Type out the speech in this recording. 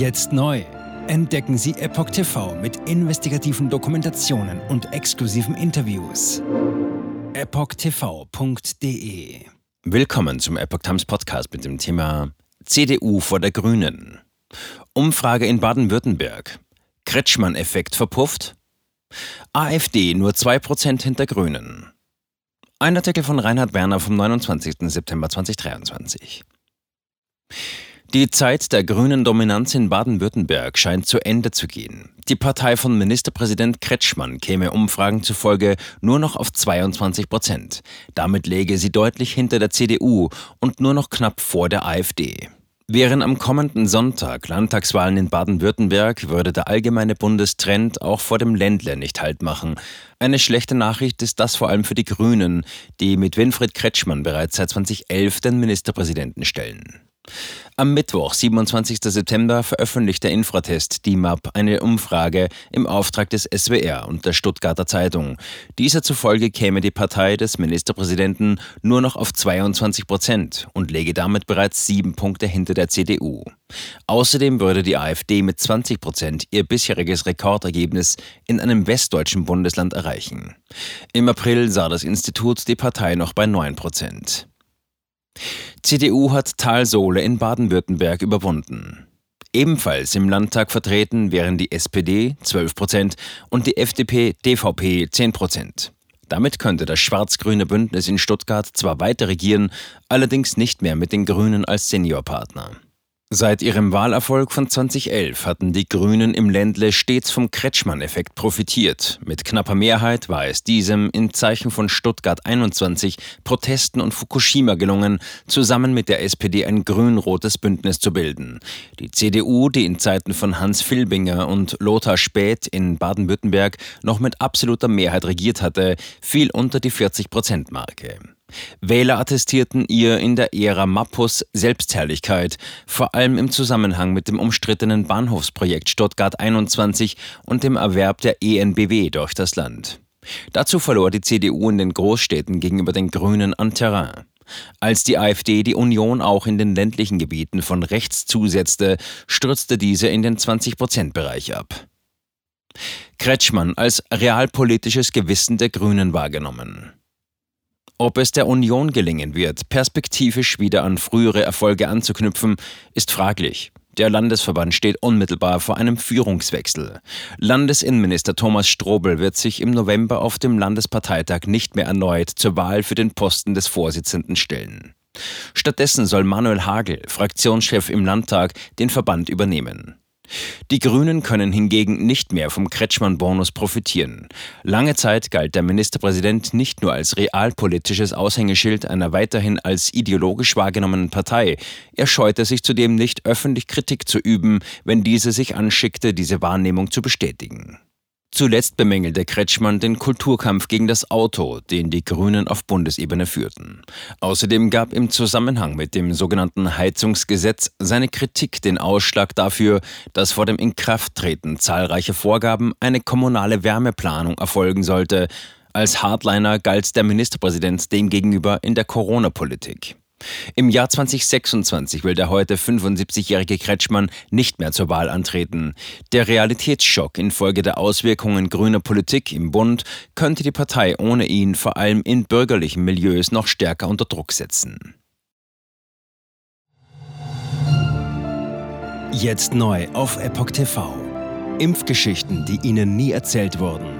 Jetzt neu. Entdecken Sie Epoch TV mit investigativen Dokumentationen und exklusiven Interviews. EpochTV.de Willkommen zum Epoch Times Podcast mit dem Thema CDU vor der Grünen. Umfrage in Baden-Württemberg. Kretschmann-Effekt verpufft? AfD nur 2% hinter Grünen. Ein Artikel von Reinhard Werner vom 29. September 2023. Die Zeit der grünen Dominanz in Baden-Württemberg scheint zu Ende zu gehen. Die Partei von Ministerpräsident Kretschmann käme Umfragen zufolge nur noch auf 22 Prozent. Damit läge sie deutlich hinter der CDU und nur noch knapp vor der AfD. Wären am kommenden Sonntag Landtagswahlen in Baden-Württemberg, würde der allgemeine Bundestrend auch vor dem Ländler nicht Halt machen. Eine schlechte Nachricht ist das vor allem für die Grünen, die mit Winfried Kretschmann bereits seit 2011 den Ministerpräsidenten stellen. Am Mittwoch, 27. September, veröffentlicht der Infratest DIMAP eine Umfrage im Auftrag des SWR und der Stuttgarter Zeitung. Dieser zufolge käme die Partei des Ministerpräsidenten nur noch auf 22 Prozent und läge damit bereits sieben Punkte hinter der CDU. Außerdem würde die AfD mit 20 Prozent ihr bisheriges Rekordergebnis in einem westdeutschen Bundesland erreichen. Im April sah das Institut die Partei noch bei 9 Prozent. CDU hat Talsohle in Baden-Württemberg überwunden. Ebenfalls im Landtag vertreten wären die SPD 12 Prozent und die FDP-DVP 10 Prozent. Damit könnte das schwarz-grüne Bündnis in Stuttgart zwar weiter regieren, allerdings nicht mehr mit den Grünen als Seniorpartner. Seit ihrem Wahlerfolg von 2011 hatten die Grünen im Ländle stets vom Kretschmann-Effekt profitiert. Mit knapper Mehrheit war es diesem in Zeichen von Stuttgart 21, Protesten und Fukushima gelungen, zusammen mit der SPD ein grün-rotes Bündnis zu bilden. Die CDU, die in Zeiten von Hans Filbinger und Lothar Späth in Baden-Württemberg noch mit absoluter Mehrheit regiert hatte, fiel unter die 40-Prozent-Marke. Wähler attestierten ihr in der Ära Mappus Selbstherrlichkeit, vor allem im Zusammenhang mit dem umstrittenen Bahnhofsprojekt Stuttgart 21 und dem Erwerb der ENBW durch das Land. Dazu verlor die CDU in den Großstädten gegenüber den Grünen an Terrain. Als die AfD die Union auch in den ländlichen Gebieten von rechts zusetzte, stürzte diese in den 20-Prozent-Bereich ab. Kretschmann als realpolitisches Gewissen der Grünen wahrgenommen. Ob es der Union gelingen wird, perspektivisch wieder an frühere Erfolge anzuknüpfen, ist fraglich. Der Landesverband steht unmittelbar vor einem Führungswechsel. Landesinnenminister Thomas Strobel wird sich im November auf dem Landesparteitag nicht mehr erneut zur Wahl für den Posten des Vorsitzenden stellen. Stattdessen soll Manuel Hagel, Fraktionschef im Landtag, den Verband übernehmen. Die Grünen können hingegen nicht mehr vom Kretschmann-Bonus profitieren. Lange Zeit galt der Ministerpräsident nicht nur als realpolitisches Aushängeschild einer weiterhin als ideologisch wahrgenommenen Partei, er scheute sich zudem nicht, öffentlich Kritik zu üben, wenn diese sich anschickte, diese Wahrnehmung zu bestätigen. Zuletzt bemängelte Kretschmann den Kulturkampf gegen das Auto, den die Grünen auf Bundesebene führten. Außerdem gab im Zusammenhang mit dem sogenannten Heizungsgesetz seine Kritik den Ausschlag dafür, dass vor dem Inkrafttreten zahlreicher Vorgaben eine kommunale Wärmeplanung erfolgen sollte. Als Hardliner galt der Ministerpräsident demgegenüber in der Corona-Politik. Im Jahr 2026 will der heute 75-jährige Kretschmann nicht mehr zur Wahl antreten. Der Realitätsschock infolge der Auswirkungen grüner Politik im Bund könnte die Partei ohne ihn vor allem in bürgerlichen Milieus noch stärker unter Druck setzen. Jetzt neu auf Epoch TV. Impfgeschichten, die Ihnen nie erzählt wurden.